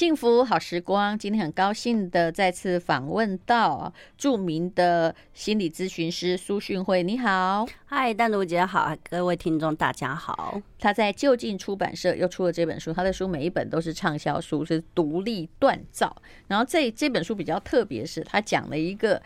幸福好时光，今天很高兴的再次访问到著名的心理咨询师苏训慧。你好，嗨，丹如姐好，各位听众大家好。他在就近出版社又出了这本书，他的书每一本都是畅销书，是独立锻造。然后这这本书比较特别，是他讲了一个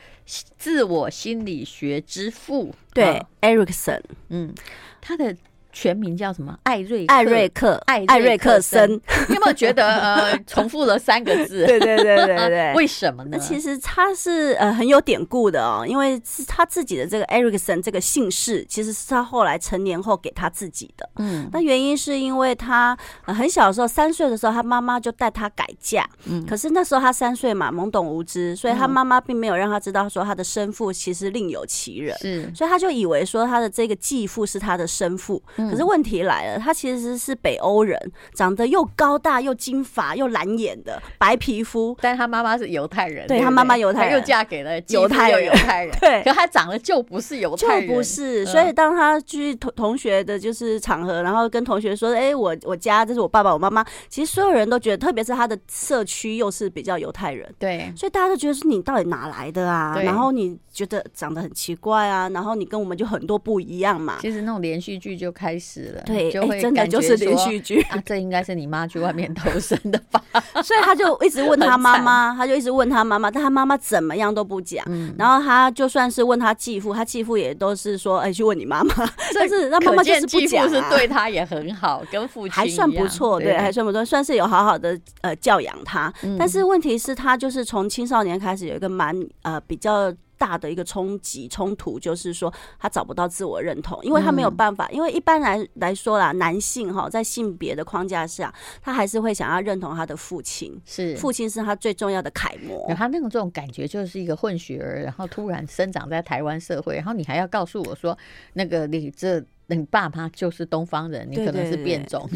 自我心理学之父，对，Erikson，嗯，他的。全名叫什么？艾瑞艾瑞克艾艾瑞克森，你有没有觉得呃 重复了三个字？对对对对对，为什么呢？那其实他是呃很有典故的哦，因为是他自己的这个艾瑞克森这个姓氏，其实是他后来成年后给他自己的。嗯，那原因是因为他很小的时候，三岁的时候，他妈妈就带他改嫁。嗯，可是那时候他三岁嘛，懵懂无知，所以他妈妈并没有让他知道说他的生父其实另有其人。是，所以他就以为说他的这个继父是他的生父。可是问题来了，他其实是北欧人，长得又高大又金发又蓝眼的白皮肤，但是他妈妈是犹太人，对，他妈妈犹太人，又嫁给了犹太犹太人，对，可他长得就不是犹太人，就不是，所以当他去同同学的就是场合，然后跟同学说，哎、欸，我我家这是我爸爸我妈妈，其实所有人都觉得，特别是他的社区又是比较犹太人，对，所以大家都觉得是你到底哪来的啊？然后你觉得长得很奇怪啊，然后你跟我们就很多不一样嘛。其实那种连续剧就开始了。对，就会真的就是连续剧 啊！这应该是你妈去外面偷生的吧？所以他就一直问他妈妈，他就一直问他妈妈，但他妈妈怎么样都不讲。然后他就算是问他继父，他继父也都是说：“哎，去问你妈妈。”但是他妈妈就是不讲，是对他也很好，跟父亲还算不错，对，还算不错，算是有好好的呃教养他。但是问题是，他就是从青少年开始有一个蛮呃比较。大的一个冲击冲突就是说，他找不到自我认同，因为他没有办法。因为一般来来说啦，男性哈在性别的框架下，他还是会想要认同他的父亲，是父亲是他最重要的楷模。他那种这种感觉就是一个混血儿，然后突然生长在台湾社会，然后你还要告诉我说，那个你这。那你爸妈就是东方人，你可能是变种，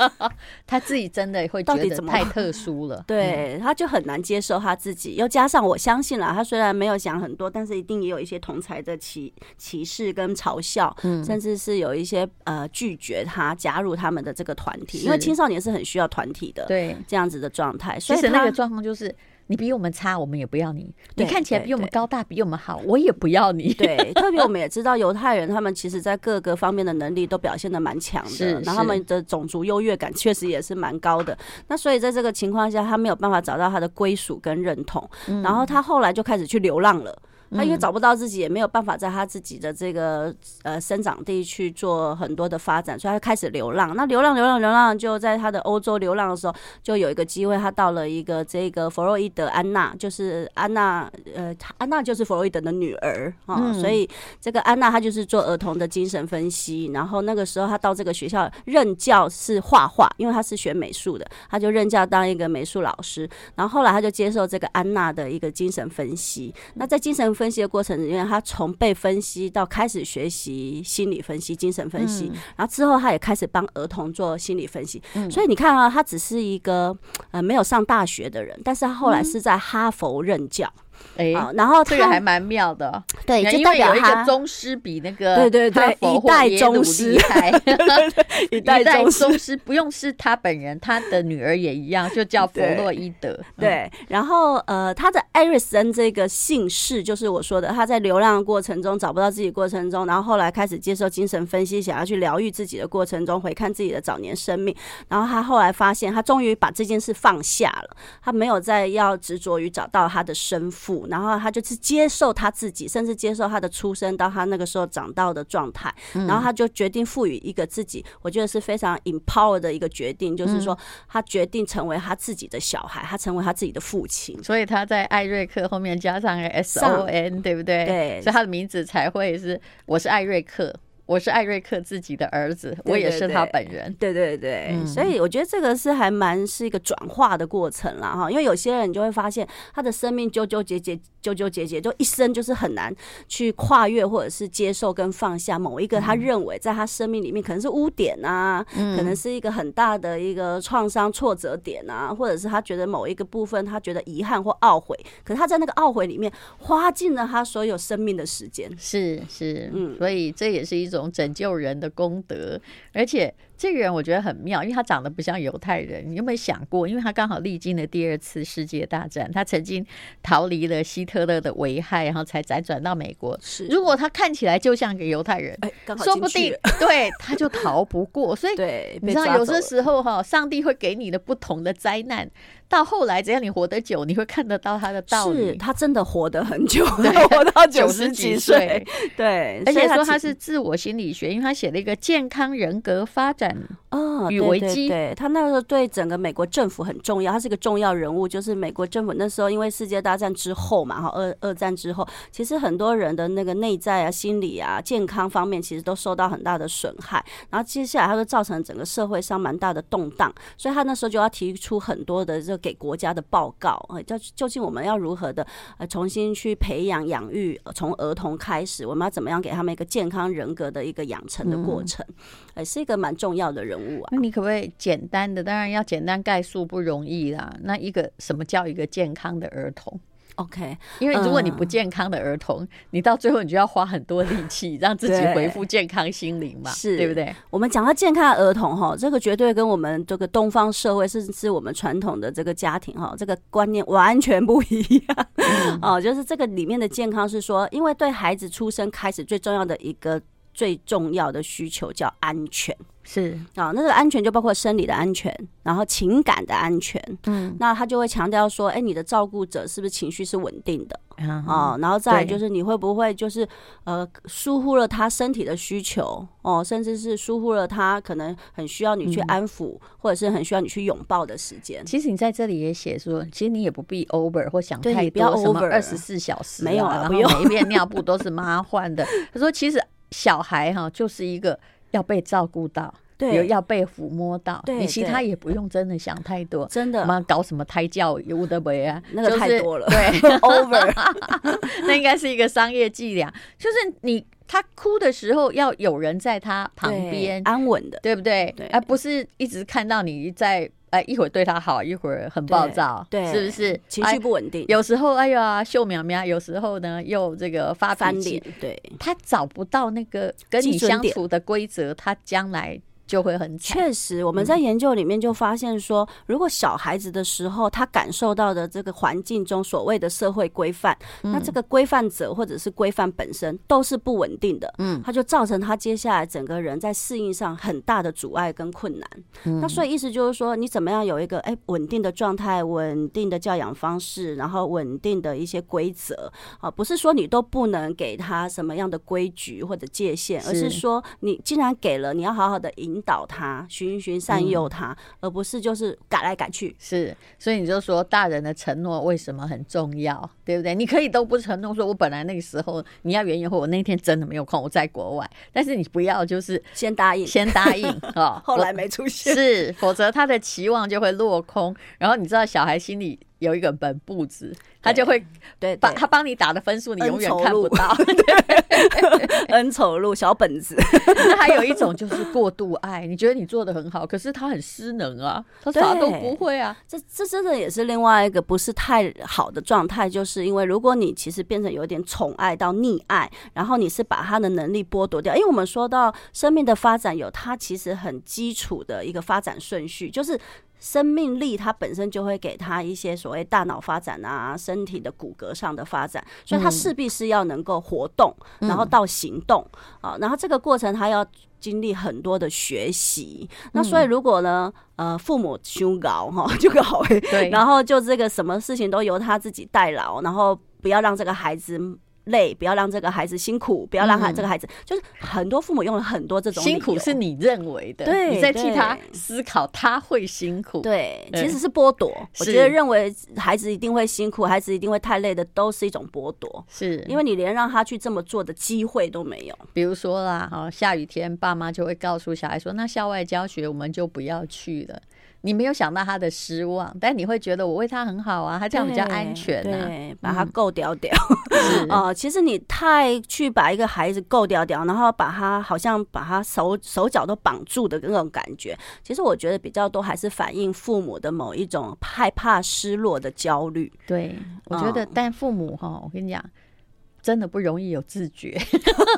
他自己真的会觉得太特殊了，对，他就很难接受他自己。又加上我相信了，他虽然没有想很多，但是一定也有一些同才的歧歧视跟嘲笑，嗯，甚至是有一些呃拒绝他加入他们的这个团体，因为青少年是很需要团体的，对，这样子的状态。所以那个状况就是。你比我们差，我们也不要你。你看起来比我们高大，比我们好，我也不要你。对，特别我们也知道犹太人，他们其实在各个方面的能力都表现的蛮强的，然后他们的种族优越感确实也是蛮高的。那所以在这个情况下，他没有办法找到他的归属跟认同，然后他后来就开始去流浪了。他因为找不到自己，也没有办法在他自己的这个呃生长地去做很多的发展，所以他开始流浪。那流浪、流浪、流浪，就在他的欧洲流浪的时候，就有一个机会，他到了一个这个弗洛伊德安娜，就是安娜，呃，安娜就是弗洛伊德的女儿啊。所以这个安娜她就是做儿童的精神分析。然后那个时候他到这个学校任教是画画，因为他是学美术的，他就任教当一个美术老师。然后后来他就接受这个安娜的一个精神分析。那在精神分析的过程里面，他从被分析到开始学习心理分析、精神分析，嗯、然后之后他也开始帮儿童做心理分析。嗯、所以你看啊，他只是一个呃没有上大学的人，但是他后来是在哈佛任教。哎，然后这个还蛮妙的，对，就代表一个宗师比那个对对对，一代宗师。厉害，一代宗师。不用是他本人，他的女儿也一样，就叫弗洛伊德。对，然后呃，他的艾瑞森这个姓氏就是我说的，他在流浪的过程中找不到自己过程中，然后后来开始接受精神分析，想要去疗愈自己的过程中，回看自己的早年生命，然后他后来发现，他终于把这件事放下了，他没有再要执着于找到他的生父。然后他就是接受他自己，甚至接受他的出生到他那个时候长到的状态，然后他就决定赋予一个自己，我觉得是非常 empower 的一个决定，就是说他决定成为他自己的小孩，他成为他自己的父亲。所以他在艾瑞克后面加上 S O N，对不对？对，所以他的名字才会是我是艾瑞克。我是艾瑞克自己的儿子，我也是他本人。对对对，嗯、所以我觉得这个是还蛮是一个转化的过程啦哈。因为有些人就会发现他的生命纠纠结结、纠纠结结，就一生就是很难去跨越或者是接受跟放下某一个他认为在他生命里面可能是污点啊，嗯、可能是一个很大的一个创伤挫折点啊，或者是他觉得某一个部分他觉得遗憾或懊悔，可是他在那个懊悔里面花尽了他所有生命的时间。是是，嗯，所以这也是一种。种拯救人的功德，而且这个人我觉得很妙，因为他长得不像犹太人。你有没有想过？因为他刚好历经了第二次世界大战，他曾经逃离了希特勒的危害，然后才辗转到美国。是，如果他看起来就像个犹太人，哎，说不定对他就逃不过。所以，对，你知道有些时候哈，上帝会给你的不同的灾难。到后来，只要你活得久，你会看得到他的道理。是他真的活得很久，活到九十几岁。对，而且说他是自我心理学，因为他写了一个健康人格发展与危机。对，他那个时候对整个美国政府很重要，他是一个重要人物。就是美国政府那时候，因为世界大战之后嘛，哈，二二战之后，其实很多人的那个内在啊、心理啊、健康方面，其实都受到很大的损害。然后接下来，他就造成整个社会上蛮大的动荡，所以他那时候就要提出很多的这个。给国家的报告啊，就究竟我们要如何的呃重新去培养养育，从儿童开始，我们要怎么样给他们一个健康人格的一个养成的过程，呃，是一个蛮重要的人物啊。那你可不可以简单的，当然要简单概述不容易啦。那一个什么叫一个健康的儿童？OK，因为如果你不健康的儿童，嗯、你到最后你就要花很多力气让自己恢复健康心灵嘛，是对不对？我们讲到健康的儿童哈，这个绝对跟我们这个东方社会，甚至是我们传统的这个家庭哈，这个观念完全不一样。嗯、哦，就是这个里面的健康是说，因为对孩子出生开始最重要的一个最重要的需求叫安全。是啊，那个安全就包括生理的安全，然后情感的安全。嗯，那他就会强调说，哎，你的照顾者是不是情绪是稳定的？哦，然后再来就是你会不会就是呃疏忽了他身体的需求哦，甚至是疏忽了他可能很需要你去安抚，或者是很需要你去拥抱的时间。其实你在这里也写说，其实你也不必 over 或想太多，什么二十四小时没有啊，然后每一片尿布都是妈换的。他说，其实小孩哈就是一个。要被照顾到，对，要被抚摸到，对，你其他也不用真的想太多，真的，妈搞什么胎教有的没啊？那个太多了，对，over，那应该是一个商业伎俩，就是你他哭的时候要有人在他旁边安稳的，对不对？而不是一直看到你在。哎，一会儿对他好，一会儿很暴躁，对，是不是情绪不稳定？有时候哎呀，秀苗苗，有时候呢又这个发脾气，对，他找不到那个跟你相处的规则，他将来。就会很惨。确实，我们在研究里面就发现说，如果小孩子的时候，他感受到的这个环境中所谓的社会规范，那这个规范者或者是规范本身都是不稳定的，嗯，他就造成他接下来整个人在适应上很大的阻碍跟困难。那所以意思就是说，你怎么样有一个哎稳定的状态、稳定的教养方式，然后稳定的一些规则啊，不是说你都不能给他什么样的规矩或者界限，而是说你既然给了，你要好好的引。引导他，循循善诱他，嗯、而不是就是改来改去。是，所以你就说大人的承诺为什么很重要，对不对？你可以都不承诺，说我本来那个时候你要原因，或我那天真的没有空，我在国外，但是你不要就是先答应，先答应哦，后来没出现，是，否则他的期望就会落空。然后你知道小孩心里。有一个本簿子，他就会对帮他帮你打的分数，你永远看不到。恩丑录小本子，那还有一种就是过度爱，你觉得你做的很好，可是他很失能啊，他啥都不会啊。这这真的也是另外一个不是太好的状态，就是因为如果你其实变成有点宠爱到溺爱，然后你是把他的能力剥夺掉，因为我们说到生命的发展有它其实很基础的一个发展顺序，就是。生命力，它本身就会给他一些所谓大脑发展啊，身体的骨骼上的发展，所以他势必是要能够活动，嗯、然后到行动啊，然后这个过程他要经历很多的学习。嗯、那所以如果呢，呃，父母修搞哈 就搞，对，然后就这个什么事情都由他自己代劳，然后不要让这个孩子。累，不要让这个孩子辛苦，不要让他这个孩子，嗯、就是很多父母用了很多这种辛苦是你认为的，对，你在替他思考他会辛苦，对，其实是剥夺。嗯、我觉得认为孩子一定会辛苦，孩子一定会太累的，都是一种剥夺，是因为你连让他去这么做的机会都没有。比如说啦，哈，下雨天，爸妈就会告诉小孩说：“那校外教学我们就不要去了。”你没有想到他的失望，但你会觉得我为他很好啊，他这样比较安全啊，对，把他够屌屌。哦，其实你太去把一个孩子够屌屌，然后把他好像把他手手脚都绑住的那种感觉，其实我觉得比较多还是反映父母的某一种害怕失落的焦虑。对，我觉得，但父母哈，我跟你讲。真的不容易有自觉。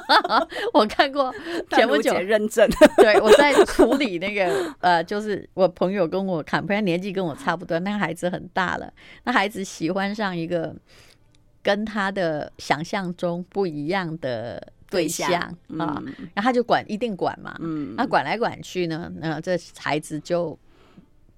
我看过 前不久认证，对我在处理那个呃，就是我朋友跟我看，朋友年纪跟我差不多，那个孩子很大了，那孩子喜欢上一个跟他的想象中不一样的对象，啊，嗯、然后他就管，一定管嘛，嗯，那管来管去呢，那这孩子就。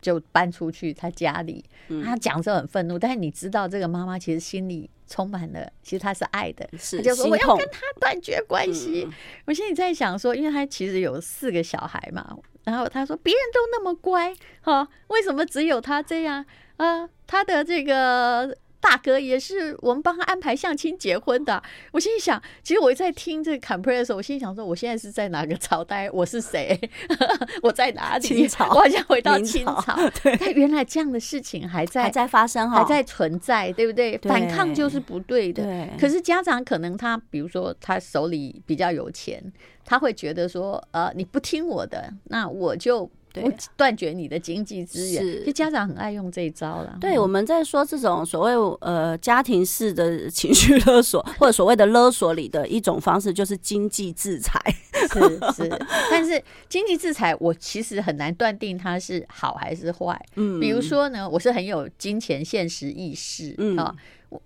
就搬出去他家里，他讲的时候很愤怒，但是你知道这个妈妈其实心里充满了，其实他是爱的，是就说我要跟他断绝关系。嗯、我心里在想说，因为他其实有四个小孩嘛，然后他说别人都那么乖，哈，为什么只有他这样啊？他的这个。大哥也是我们帮他安排相亲结婚的。我心里想，其实我在听这个 Compress 的时候，我心里想说，我现在是在哪个朝代？我是谁？我在哪里？清朝，我好像回到清朝。对，但原来这样的事情还在还在发生，还在存在，对不对？对，反抗就是不对的。对。可是家长可能他，比如说他手里比较有钱，他会觉得说，呃，你不听我的，那我就。对，断绝你的经济资源，是，就家长很爱用这一招了。对，我们在说这种所谓呃家庭式的情绪勒索，或者所谓的勒索里的一种方式，就是经济制裁。是是，但是经济制裁，我其实很难断定它是好还是坏。嗯，比如说呢，我是很有金钱现实意识，嗯啊。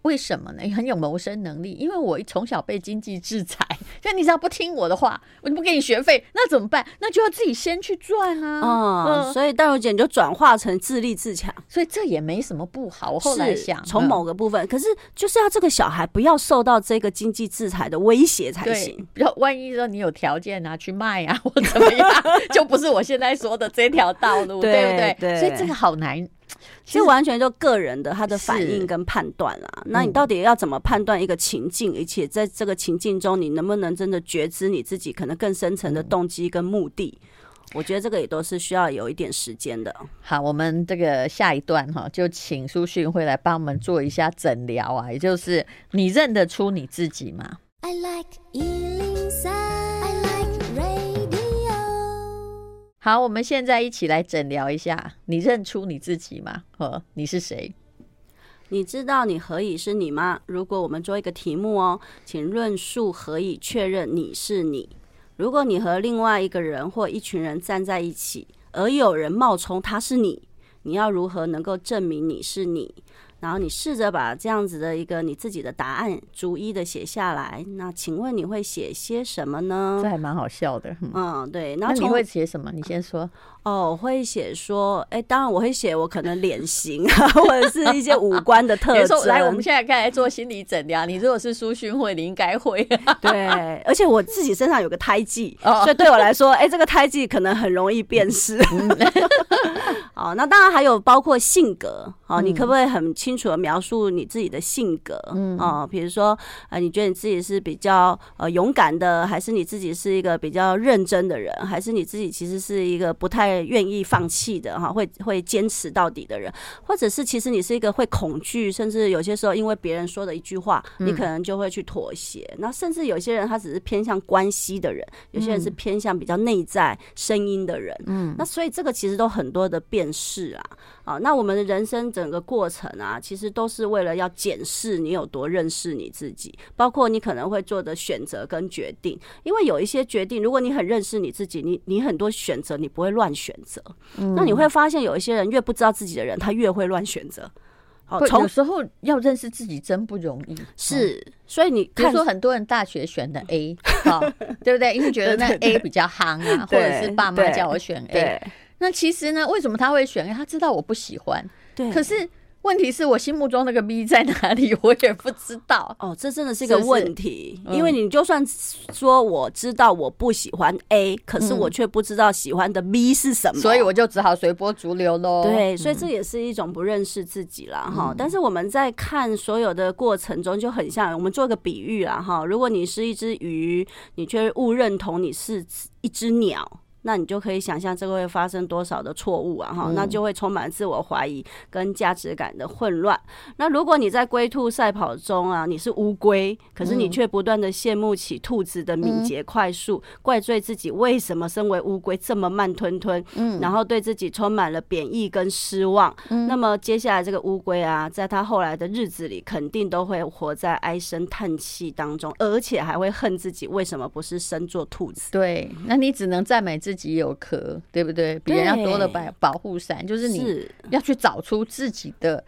为什么呢？很有谋生能力，因为我从小被经济制裁，所以你只要不听我的话，我就不给你学费，那怎么办？那就要自己先去赚啊！嗯，嗯，所以淡如姐你就转化成自立自强，所以这也没什么不好。我后来想，从某个部分，嗯、可是就是要这个小孩不要受到这个经济制裁的威胁才行。要万一说你有条件拿去卖啊，或怎么样，就不是我现在说的这条道路，对，对不对？对，所以这个好难。其实完全就个人的他的反应跟判断啦。那你到底要怎么判断一个情境？而且在这个情境中，你能不能真的觉知你自己可能更深层的动机跟目的？我觉得这个也都是需要有一点时间的。好，我们这个下一段哈，就请苏迅会来帮我们做一下诊疗啊，也就是你认得出你自己吗？I like 好，我们现在一起来诊疗一下。你认出你自己吗？呵，你是谁？你知道你何以是你吗？如果我们做一个题目哦，请论述何以确认你是你。如果你和另外一个人或一群人站在一起，而有人冒充他是你，你要如何能够证明你是你？然后你试着把这样子的一个你自己的答案逐一的写下来。那请问你会写些什么呢？这还蛮好笑的。嗯，对。那你会写什么？你先说。哦，我会写说，哎，当然我会写我可能脸型啊，或者是一些五官的特 征。来，我们现在开始做心理诊疗。你如果是苏训会，你应该会。对，而且我自己身上有个胎记，所以对我来说，哎，这个胎记可能很容易辨识。好，那当然还有包括性格。好，你可不可以很清楚的描述你自己的性格？嗯，哦，比如说，呃，你觉得你自己是比较呃勇敢的，还是你自己是一个比较认真的人，还是你自己其实是一个不太愿意放弃的哈，会会坚持到底的人，或者是其实你是一个会恐惧，甚至有些时候因为别人说的一句话，你可能就会去妥协。那甚至有些人他只是偏向关系的人，有些人是偏向比较内在声音的人。嗯，那所以这个其实都很多的辨识啊。啊，那我们的人生整个过程啊，其实都是为了要检视你有多认识你自己，包括你可能会做的选择跟决定。因为有一些决定，如果你很认识你自己，你你很多选择你不会乱选择。嗯，那你会发现有一些人越不知道自己的人，他越会乱选择。哦，有时候要认识自己真不容易。是，所以你看，比如说很多人大学选的 A，好，对不对？因为觉得那 A 比较夯啊，或者是爸妈叫我选 A。那其实呢，为什么他会选？他知道我不喜欢。对。可是问题是我心目中那个 B 在哪里，我也不知道。哦，这真的是一个问题。是是，因为你就算说我知道我不喜欢 A，、嗯、可是我却不知道喜欢的 B 是什么，所以我就只好随波逐流喽。对，所以这也是一种不认识自己了哈。嗯、但是我们在看所有的过程中，就很像我们做个比喻啦哈。如果你是一只鱼，你却误认同你是一只鸟。那你就可以想象这个会发生多少的错误啊哈，嗯、那就会充满自我怀疑跟价值感的混乱。那如果你在龟兔赛跑中啊，你是乌龟，可是你却不断的羡慕起兔子的敏捷快速，嗯、怪罪自己为什么身为乌龟这么慢吞吞，嗯，然后对自己充满了贬义跟失望。嗯、那么接下来这个乌龟啊，在他后来的日子里，肯定都会活在唉声叹气当中，而且还会恨自己为什么不是生做兔子。对，那你只能赞美自己有壳，对不对？比人家多了保保护伞，就是你要去找出自己的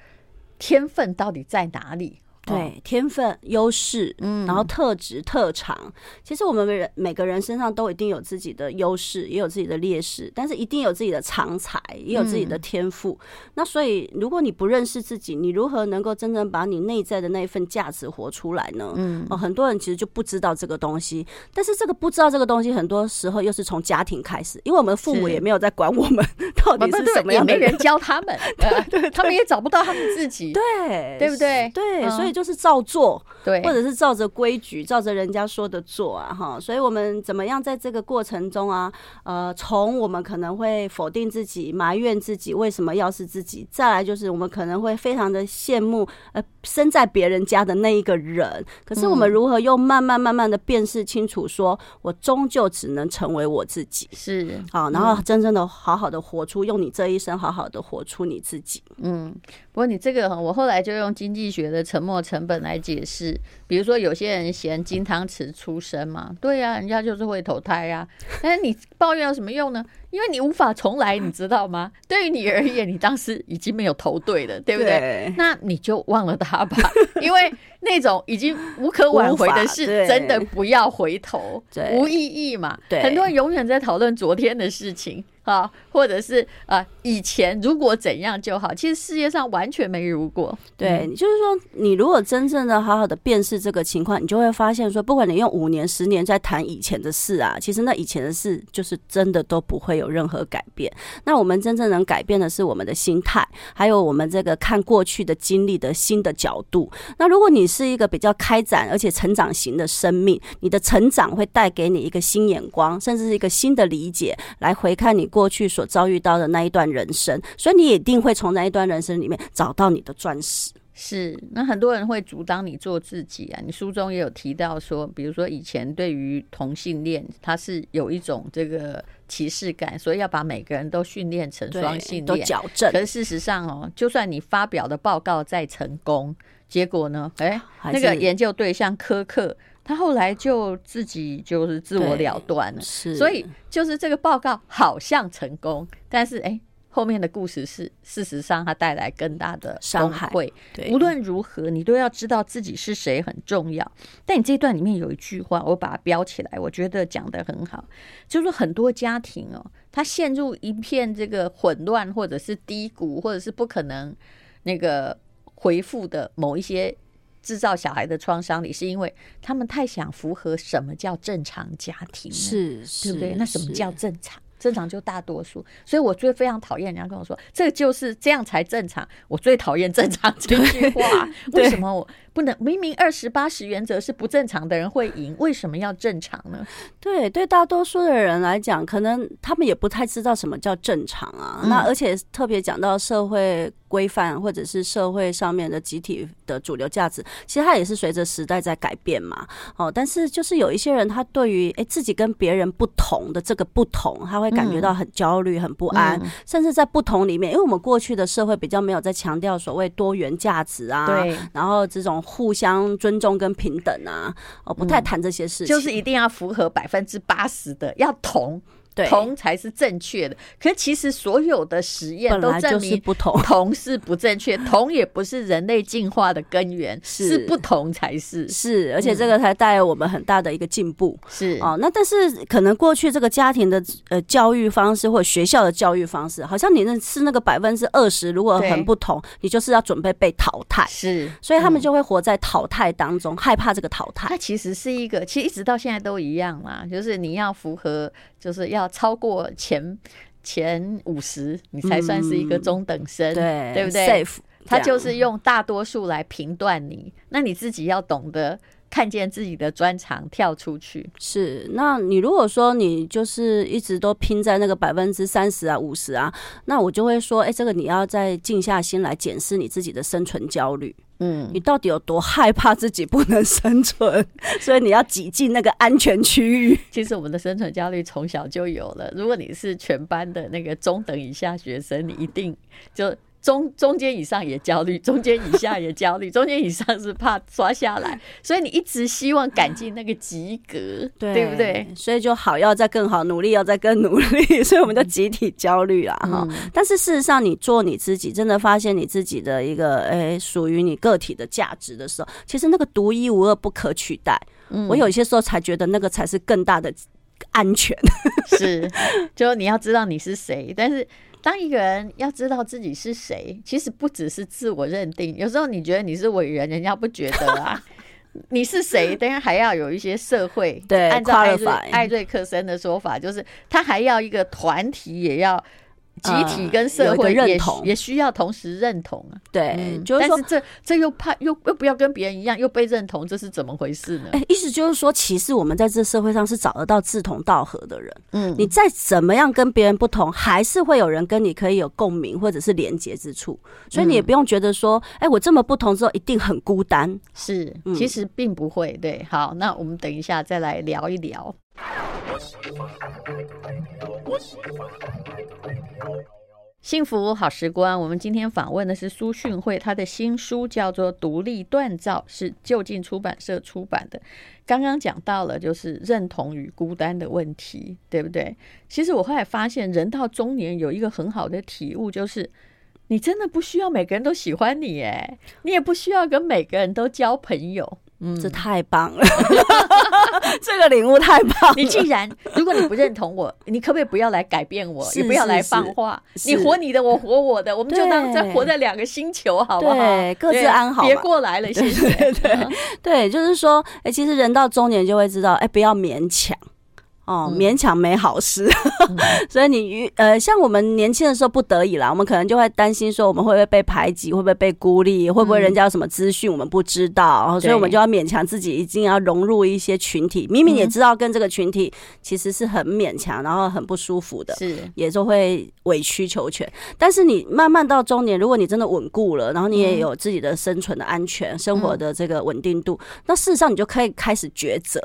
天分到底在哪里。对，天分、优势，嗯，然后特质、特长，其实我们每人每个人身上都一定有自己的优势，也有自己的劣势，但是一定有自己的长才，也有自己的天赋。嗯、那所以，如果你不认识自己，你如何能够真正把你内在的那一份价值活出来呢？嗯，哦，很多人其实就不知道这个东西，但是这个不知道这个东西，很多时候又是从家庭开始，因为我们父母也没有在管我们到底是什么样的人，也没人教他们，对，对，对，他们也找不到他们自己，对，对不对？对，嗯、所以。就是照做，对，或者是照着规矩，照着人家说的做啊，哈。所以，我们怎么样在这个过程中啊，呃，从我们可能会否定自己、埋怨自己为什么要是自己，再来就是我们可能会非常的羡慕呃生在别人家的那一个人。可是，我们如何又慢慢慢慢的辨识清楚，说我终究只能成为我自己，是好，然后真正的好好的活出，用你这一生好好的活出你自己。嗯，不过你这个，我后来就用经济学的沉没成本来解释，比如说有些人嫌金汤匙出身嘛，对呀、人家就是会投胎呀、啊，但是你抱怨有什么用呢？因为你无法重来，你知道吗？对于你而言，你当时已经没有投对了，对不对？对，那你就忘了他吧，因为那种已经无可挽回的事，真的不要回头，无意义嘛。对，很多人永远在讨论昨天的事情。啊，或者是啊，以前如果怎样就好，其实世界上完全没如果。对，就是说，你如果真正的好好的辨识这个情况，你就会发现说，不管你用五年、十年在谈以前的事啊，其实那以前的事就是真的都不会有有任何改变。那我们真正能改变的是我们的心态，还有我们这个看过去的经历的新的角度。那如果你是一个比较开展而且成长型的生命，你的成长会带给你一个新眼光，甚至是一个新的理解，来回看你过去所遭遇到的那一段人生，所以你一定会从那一段人生里面找到你的钻石。是，那很多人会阻挡你做自己啊。你书中也有提到说，比如说以前对于同性恋，他是有一种这个歧视感，所以要把每个人都训练成双性恋，都矫正。可是事实上哦，就算你发表的报告再成功，结果呢？哎，那个研究对象苛刻。他后来就自己就是自我了断了，是，所以就是这个报告好像成功，但是哎、欸，后面的故事是事实上它带来更大的伤害。对，无论如何，你都要知道自己是谁很重要。但你这段里面有一句话，我把它标起来，我觉得讲得很好，就是很多家庭哦，他陷入一片这个混乱，或者是低谷，或者是不可能那个回复的某一些。制造小孩的创伤里，是因为他们太想符合什么叫正常家庭，是，对不对？那什么叫正常？正常就大多数，所以我最非常讨厌人家跟我说，这就是这样才正常。我最讨厌正常这句话。为什么我不能？明明二十八十原则是不正常的人会赢，为什么要正常呢？对，对大多数的人来讲，可能他们也不太知道什么叫正常啊。嗯、那而且特别讲到社会规范或者是社会上面的集体的主流价值，其实它也是随着时代在改变嘛。哦，但是就是有一些人，他对于诶自己跟别人不同的这个不同，他会。会感觉到很焦虑、很不安，嗯、甚至在不同里面，因为我们过去的社会比较没有在强调所谓多元价值啊，对，然后这种互相尊重跟平等啊，哦，不太谈这些事情，就是一定要符合百分之八十的，要同。同才是正确的，可是其实所有的实验都证明不同，同是不正确，同也不是人类进化的根源，是。不同才是。是，而且这个才带来我们很大的一个进步，是。哦。那但是可能过去这个家庭的呃教育方式或者学校的教育方式，好像你那是那个百分之二十，如果很不同，你就是要准备被淘汰，是，所以他们就会活在淘汰当中，害怕这个淘汰。它其实是一个，其实一直到现在都一样啦，就是你要符合，就是要。超过前前五十，你才算是一个中等生，嗯、对对不对？Safe，他就是用大多数来评断你，那你自己要懂得看见自己的专长，跳出去。是，那你如果说你就是一直都拼在那个百分之三十啊、五十啊，那我就会说，哎、欸，这个你要再静下心来检视你自己的生存焦虑。嗯，你到底有多害怕自己不能生存？所以你要挤进那个安全区域。其实我们的生存焦虑从小就有了。如果你是全班的那个中等以下学生，你一定就。中中间以上也焦虑，中间以下也焦虑，中间以上是怕刷下来，所以你一直希望赶进那个及格，对，对不对？所以就好，要再更好，努力要再更努力，所以我们就集体焦虑啊哈。嗯、但是事实上，你做你自己，真的发现你自己的一个诶属于你个体的价值的时候，其实那个独一无二、不可取代。嗯、我有些时候才觉得那个才是更大的安全。是，就你要知道你是谁，但是。当一个人要知道自己是谁，其实不只是自我认定。有时候你觉得你是伟人，人家不觉得啊。你是谁？当然还要有一些社会。对，按照艾瑞艾瑞克森的说法，就是他还要一个团体，也要。集体跟社会、呃、认同，也需要同时认同啊。对，嗯、就是说，但是这这又怕又又不要跟别人一样，又被认同，这是怎么回事呢？哎、欸，意思就是说，其实我们在这社会上是找得到志同道合的人。嗯，你再怎么样跟别人不同，还是会有人跟你可以有共鸣或者是连接之处。所以你也不用觉得说，哎、欸，我这么不同之后一定很孤单。是，其实并不会。对，好，那我们等一下再来聊一聊。幸福好时光，我们今天访问的是苏训慧，他的新书叫做《独立锻造》，是就近出版社出版的。刚刚讲到了就是认同与孤单的问题，对不对？其实我后来发现，人到中年有一个很好的体悟，就是你真的不需要每个人都喜欢你，哎，你也不需要跟每个人都交朋友。嗯，这太棒了，这个领悟太棒了。你既然如果你不认同我，你可不可以不要来改变我，也不要来放话？你活你的，我活我的，我们就当在活在两个星球，好不好？对，各自安好。别过来了，谢谢。对对对，就是说，哎，其实人到中年就会知道，哎，不要勉强。哦，勉强没好事，嗯、所以你呃，像我们年轻的时候不得已啦，我们可能就会担心说，我们会不会被排挤，会不会被孤立，会不会人家有什么资讯我们不知道，嗯、所以我们就要勉强自己，一定要融入一些群体。明明也知道跟这个群体其实是很勉强，然后很不舒服的，是。也就会委曲求全。但是你慢慢到中年，如果你真的稳固了，然后你也有自己的生存的安全、生活的这个稳定度，那事实上你就可以开始抉择。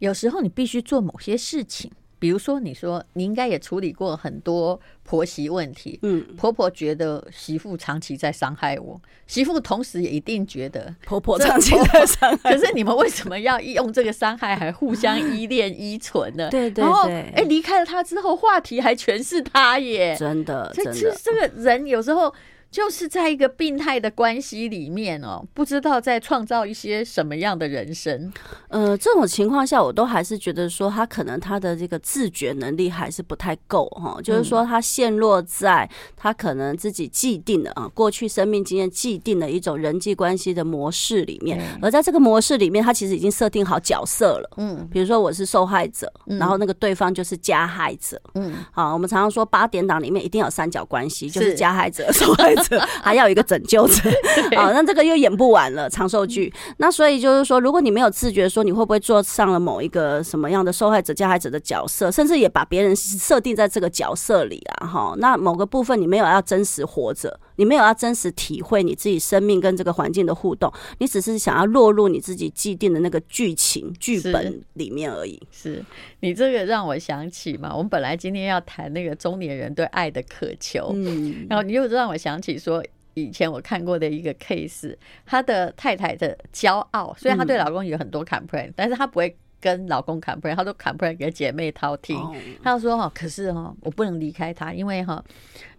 有时候你必须做某些事情，比如说，你说你应该也处理过很多婆媳问题，嗯，婆婆觉得媳妇长期在伤害我，媳妇同时也一定觉得 婆婆长期在伤害。可是你们为什么要用这个伤害还互相依 恋依存呢？对对对，然后哎，离开了他之后，话题还全是他耶，真的，真的，这这个人有时候。就是在一个病态的关系里面哦，不知道在创造一些什么样的人生。呃，这种情况下，我都还是觉得说他可能他的这个自觉能力还是不太够哈。嗯、就是说他陷落在他可能自己既定的啊过去生命经验既定的一种人际关系的模式里面，嗯、而在这个模式里面，他其实已经设定好角色了。嗯，比如说我是受害者，嗯、然后那个对方就是加害者。嗯，好，我们常常说八点档里面一定有三角关系，就是加害者、受害者。还要有一个拯救者。啊，那这个又演不完了长寿剧。那所以就是说，如果你没有自觉，说你会不会坐上了某一个什么样的受害者、加害者的角色，甚至也把别人设定在这个角色里啊，哈，那某个部分你没有要真实活着，你没有要真实体会你自己生命跟这个环境的互动，你只是想要落入你自己既定的那个剧情剧本里面而已。是，是你这个让我想起嘛，我们本来今天要谈那个中年人对爱的渴求，嗯，然后你又让我想起。说以前我看过的一个 case，他的太太的骄傲，虽然她对老公有很多 complain，、嗯、但是她不会跟老公 complain，他都 complain 给姐妹淘听。哦、他就说哈，可是哈，我不能离开他，因为哈，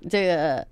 这个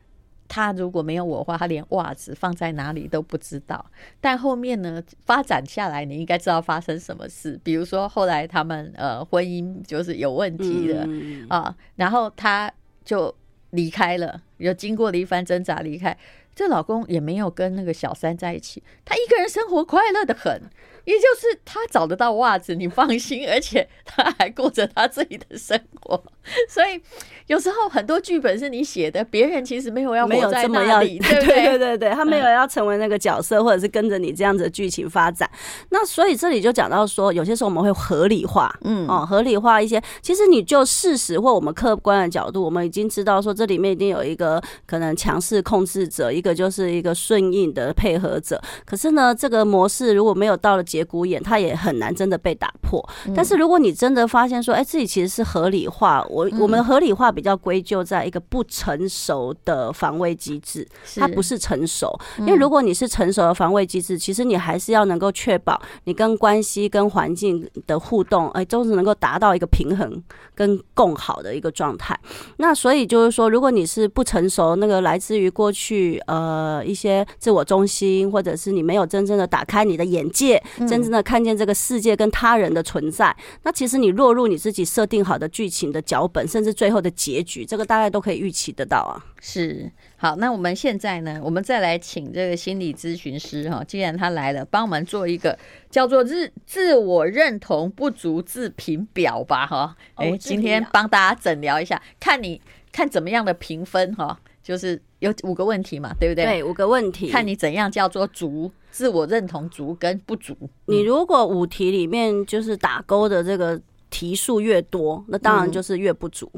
他如果没有我的话，他连袜子放在哪里都不知道。但后面呢，发展下来，你应该知道发生什么事。比如说后来他们呃婚姻就是有问题的、嗯、啊，然后他就离开了。有经过了一番挣扎离开，这老公也没有跟那个小三在一起，他一个人生活快乐的很。也就是他找得到袜子，你放心，而且他还过着他自己的生活，所以有时候很多剧本是你写的，别人其实没有要活在那里，对不对？对对对，他没有要成为那个角色，或者是跟着你这样子的剧情发展。那所以这里就讲到说，有些时候我们会合理化，嗯哦，合理化一些。其实你就事实或我们客观的角度，我们已经知道说，这里面一定有一个可能强势控制者，一个就是一个顺应的配合者。可是呢，这个模式如果没有到了节骨眼，它也很难真的被打破。但是如果你真的发现说，哎，自己其实是合理化，我我们合理化比较归咎在一个不成熟的防卫机制，它不是成熟。因为如果你是成熟的防卫机制，其实你还是要能够确保你跟关系、跟环境的互动，哎，都是能够达到一个平衡跟共好的一个状态。那所以就是说，如果你是不成熟，那个来自于过去呃一些自我中心，或者是你没有真正的打开你的眼界，真正的看见这个世界跟他人的存在，那其实你落入你自己设定好的剧情的脚本，甚至最后的结局，这个大概都可以预期得到啊。是，好，那我们现在呢，我们再来请这个心理咨询师哈，既然他来了，帮我们做一个叫做自自我认同不足自评表吧哈。哎，今天帮大家诊疗一下，看你看怎么样的评分哈，就是有五个问题嘛，对不对？对，五个问题，看你怎样叫做足。自我认同足跟不足，你如果五题里面就是打勾的这个题数越多，那当然就是越不足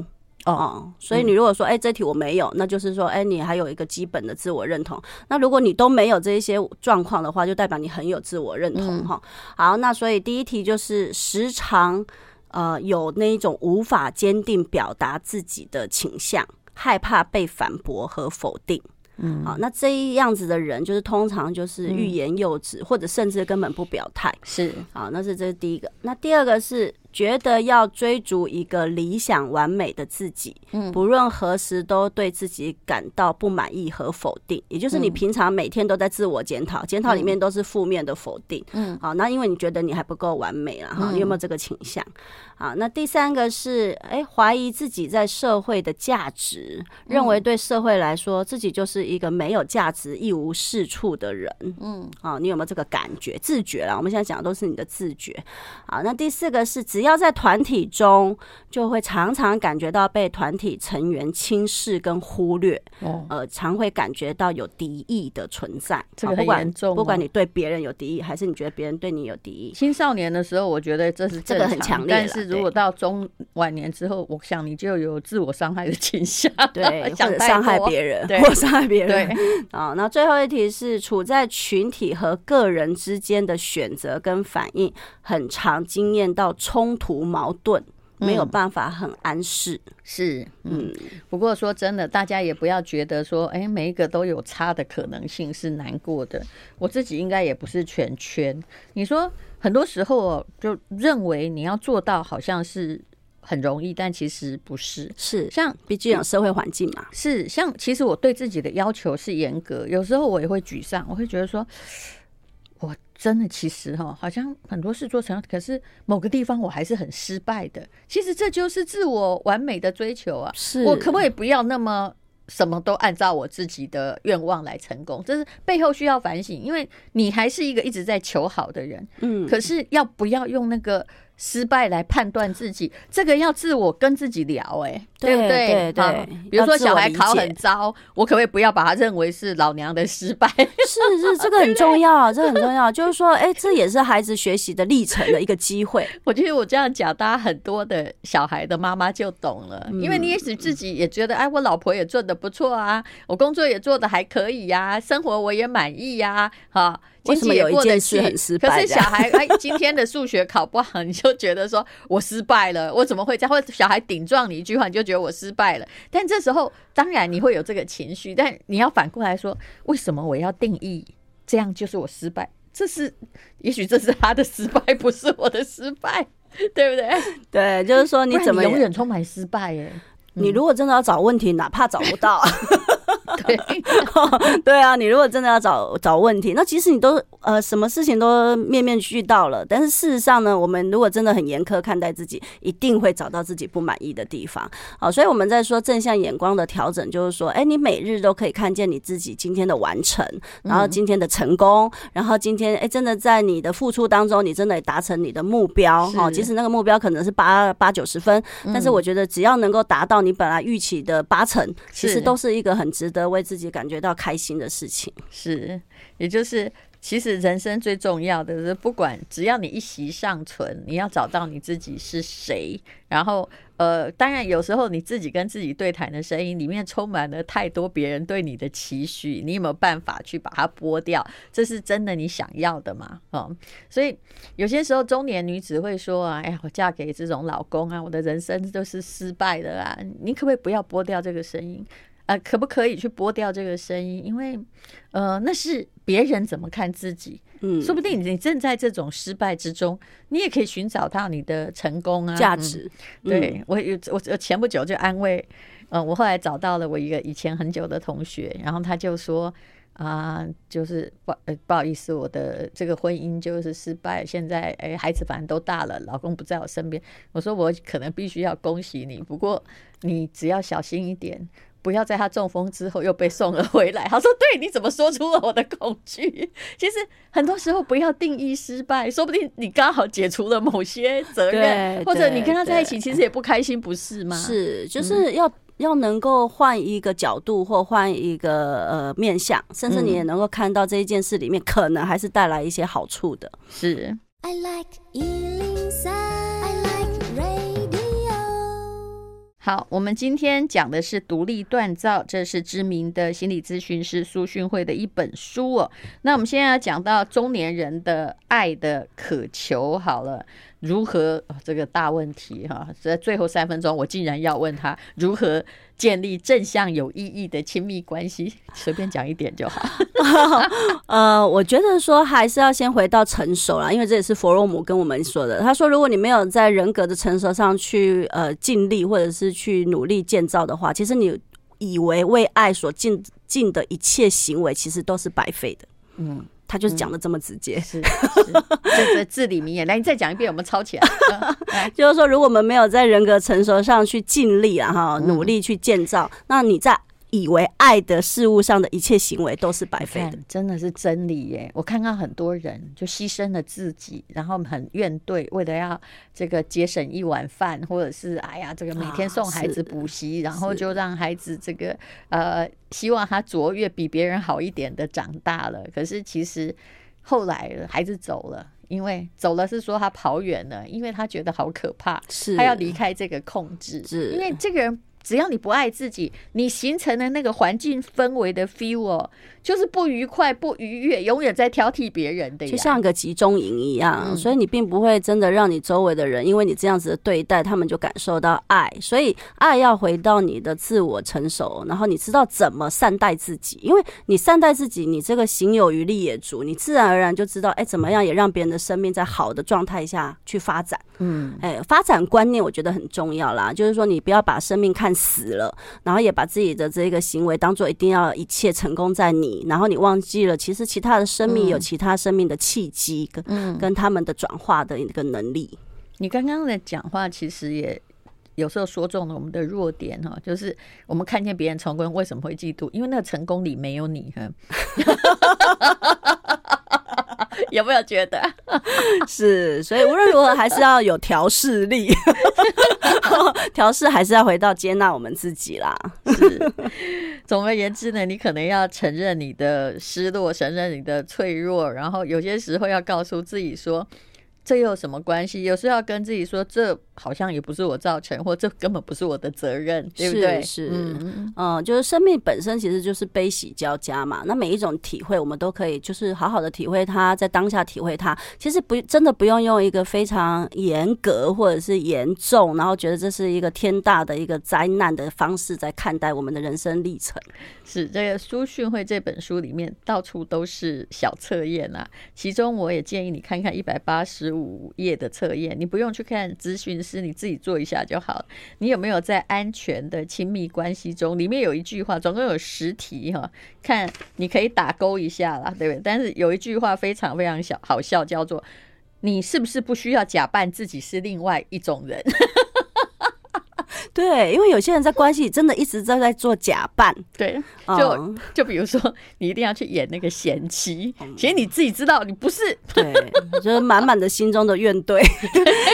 哦。所以你如果说，哎，这题我没有，那就是说，哎，你还有一个基本的自我认同。那如果你都没有这一些状况的话，就代表你很有自我认同哈。好，那所以第一题就是时常呃有那一种无法坚定表达自己的倾向，害怕被反驳和否定。嗯，好，那这样子的人就是通常就是欲言又止，嗯、或者甚至根本不表态。是，好，那是这是第一个。那第二个是。觉得要追逐一个理想完美的自己，嗯，不论何时都对自己感到不满意和否定，也就是你平常每天都在自我检讨，检讨里面都是负面的否定，嗯，好，那因为你觉得你还不够完美了哈，你有没有这个倾向？好，那第三个是，哎，怀疑自己在社会的价值，认为对社会来说自己就是一个没有价值、一无是处的人，嗯，好，你有没有这个感觉？自觉啦，我们现在讲的都是你的自觉。好，那第四个是只。只要在团体中，就会常常感觉到被团体成员轻视跟忽略，哦、呃，常会感觉到有敌意的存在。这个很严重、哦，不管你对别人有敌意，还是你觉得别人对你有敌意。青少年的时候，我觉得这是这个很强烈。但是如果到中晚年之后，我想你就有自我伤害的倾向，对，或者伤害别人，或伤害别人。啊，那最后一题是处在群体和个人之间的选择跟反应，很常经验到冲。冲突矛盾，没有办法很安适，嗯、是嗯。不过说真的，大家也不要觉得说，哎，每一个都有差的可能性是难过的。我自己应该也不是全圈。你说很多时候就认为你要做到好像是很容易，但其实不是。是像毕竟有社会环境嘛。是像其实我对自己的要求是严格，有时候我也会沮丧，我会觉得说。我真的其实哈，好像很多事做成，可是某个地方我还是很失败的。其实这就是自我完美的追求啊！是我可不可以不要那么什么都按照我自己的愿望来成功？这是背后需要反省，因为你还是一个一直在求好的人。嗯，可是要不要用那个？失败来判断自己，这个要自我跟自己聊，哎，对不对？对对。比如说小孩考很糟，我可不可以不要把他认为是老娘的失败？是是，这个很重要，这个很重要。就是说，哎，这也是孩子学习的历程的一个机会。我觉得我这样讲，大家很多的小孩的妈妈就懂了，因为你也许自己也觉得，哎，我老婆也做得不错啊，我工作也做得还可以呀，生活我也满意呀，哈。为什么有一件事很失败？可是小孩哎，今天的数学考不好，你就觉得说我失败了，我怎么会这样？或者小孩顶撞你一句话，你就觉得我失败了。但这时候当然你会有这个情绪，但你要反过来说，为什么我要定义这样就是我失败？这是也许这是他的失败，不是我的失败，对不对？对，就是说你怎么永远充满失败？哎，你如果真的要找问题，哪怕找不到。对。对啊，你如果真的要找找问题，那其实你都呃什么事情都面面俱到了，但是事实上呢，我们如果真的很严苛看待自己，一定会找到自己不满意的地方。好，所以我们在说正向眼光的调整，就是说，哎，你每日都可以看见你自己今天的完成，然后今天的成功，嗯、然后今天哎，真的在你的付出当中，你真的达成你的目标。哈。即使那个目标可能是八八九十分，但是我觉得只要能够达到你本来预期的八成，其实都是一个很值得为自己感觉到开心的事情。是，也就是。其实人生最重要的是，不管只要你一息尚存，你要找到你自己是谁。然后，呃，当然有时候你自己跟自己对谈的声音里面充满了太多别人对你的期许，你有没有办法去把它剥掉？这是真的你想要的吗？嗯，所以有些时候中年女子会说啊，哎呀，我嫁给这种老公啊，我的人生都是失败的啊。你可不可以不要剥掉这个声音？呃，可不可以去剥掉这个声音？因为，呃，那是别人怎么看自己。嗯，说不定你正在这种失败之中，你也可以寻找到你的成功啊，价值。嗯、对我有我我前不久就安慰，呃，我后来找到了我一个以前很久的同学，然后他就说啊、呃，就是不呃不好意思，我的这个婚姻就是失败，现在哎孩子反正都大了，老公不在我身边。我说我可能必须要恭喜你，不过你只要小心一点。不要在他中风之后又被送了回来。他说：“对，你怎么说出了我的恐惧？其实很多时候不要定义失败，说不定你刚好解除了某些责任，或者你跟他在一起其实也不开心，不是吗？是，就是要、嗯、要能够换一个角度或换一个呃面向，甚至你也能够看到这一件事里面可能还是带来一些好处的。是。I like 好，我们今天讲的是独立锻造，这是知名的心理咨询师苏训慧的一本书哦。那我们现在要讲到中年人的爱的渴求，好了。如何这个大问题哈？在最后三分钟，我竟然要问他如何建立正向有意义的亲密关系？随便讲一点就好。呃，我觉得说还是要先回到成熟啦，因为这也是弗洛姆跟我们说的。他说，如果你没有在人格的成熟上去呃尽力，或者是去努力建造的话，其实你以为为爱所尽尽的一切行为，其实都是白费的。嗯。他就是讲的这么直接，嗯、是，是，就是至理名言。来，你再讲一遍，我们抄起来。就是说，如果我们没有在人格成熟上去尽力啊，哈，努力去建造，嗯、那你在。以为爱的事物上的一切行为都是白费的，真的是真理耶！我看到很多人就牺牲了自己，然后很怨怼，为了要这个节省一碗饭，或者是哎呀，这个每天送孩子补习，啊、然后就让孩子这个呃，希望他卓越比别人好一点的长大了。可是其实后来孩子走了，因为走了是说他跑远了，因为他觉得好可怕，是他要离开这个控制，是因为这个人。只要你不爱自己，你形成的那个环境氛围的 feel 哦，就是不愉快、不愉悦，永远在挑剔别人的，就像个集中营一样。嗯、所以你并不会真的让你周围的人，因为你这样子的对待，他们就感受到爱。所以爱要回到你的自我成熟，然后你知道怎么善待自己，因为你善待自己，你这个行有余力也足，你自然而然就知道，哎，怎么样也让别人的生命在好的状态下去发展。嗯，哎，发展观念我觉得很重要啦，就是说你不要把生命看死了，然后也把自己的这个行为当做一定要一切成功在你，然后你忘记了其实其他的生命有其他生命的契机跟、嗯、跟他们的转化的一个能力。你刚刚的讲话其实也有时候说中了我们的弱点哈，就是我们看见别人成功为什么会嫉妒？因为那个成功里没有你哈。有没有觉得 是？所以无论如何还是要有调试力，调试还是要回到接纳我们自己啦。是，总而言之呢，你可能要承认你的失落，承认你的脆弱，然后有些时候要告诉自己说。这又有什么关系？有时候要跟自己说，这好像也不是我造成，或这根本不是我的责任，对不对？是，是嗯，嗯，就是生命本身其实就是悲喜交加嘛。那每一种体会，我们都可以就是好好的体会它，在当下体会它。其实不真的不用用一个非常严格或者是严重，然后觉得这是一个天大的一个灾难的方式在看待我们的人生历程。是这个书训会这本书里面到处都是小测验啊，其中我也建议你看看一百八十。十五页的测验，你不用去看咨询师，你自己做一下就好。你有没有在安全的亲密关系中？里面有一句话，总共有十题哈，看你可以打勾一下啦，对不对？但是有一句话非常非常小好笑，叫做“你是不是不需要假扮自己是另外一种人？”对，因为有些人在关系里真的一直在在做假扮。对，就就比如说，你一定要去演那个贤妻，其实你自己知道你不是。对，就是满满的心中的怨怼。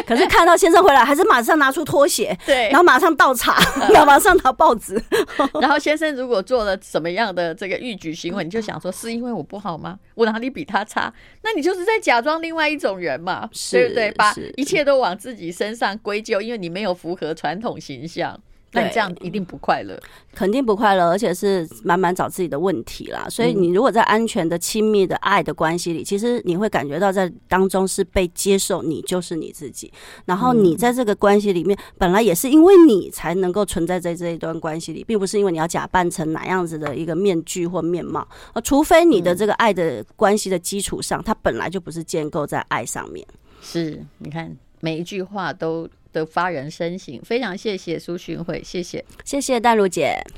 可是看到先生回来，还是马上拿出拖鞋，对，然后马上倒茶，然后马上拿报纸。然后先生如果做了什么样的这个逾矩行为，你就想说是因为我不好吗？我哪里比他差？那你就是在假装另外一种人嘛，对不对？把一切都往自己身上归咎，因为你没有符合传统形象。那你这样一定不快乐，肯定不快乐，而且是慢慢找自己的问题啦。所以你如果在安全的、亲密的爱的关系里，其实你会感觉到在当中是被接受，你就是你自己。然后你在这个关系里面，本来也是因为你才能够存在在这一段关系里，并不是因为你要假扮成哪样子的一个面具或面貌。而，除非你的这个爱的关系的基础上，它本来就不是建构在爱上面。是，你看每一句话都。的发人深省，非常谢谢苏勋慧，谢谢，谢谢戴璐姐。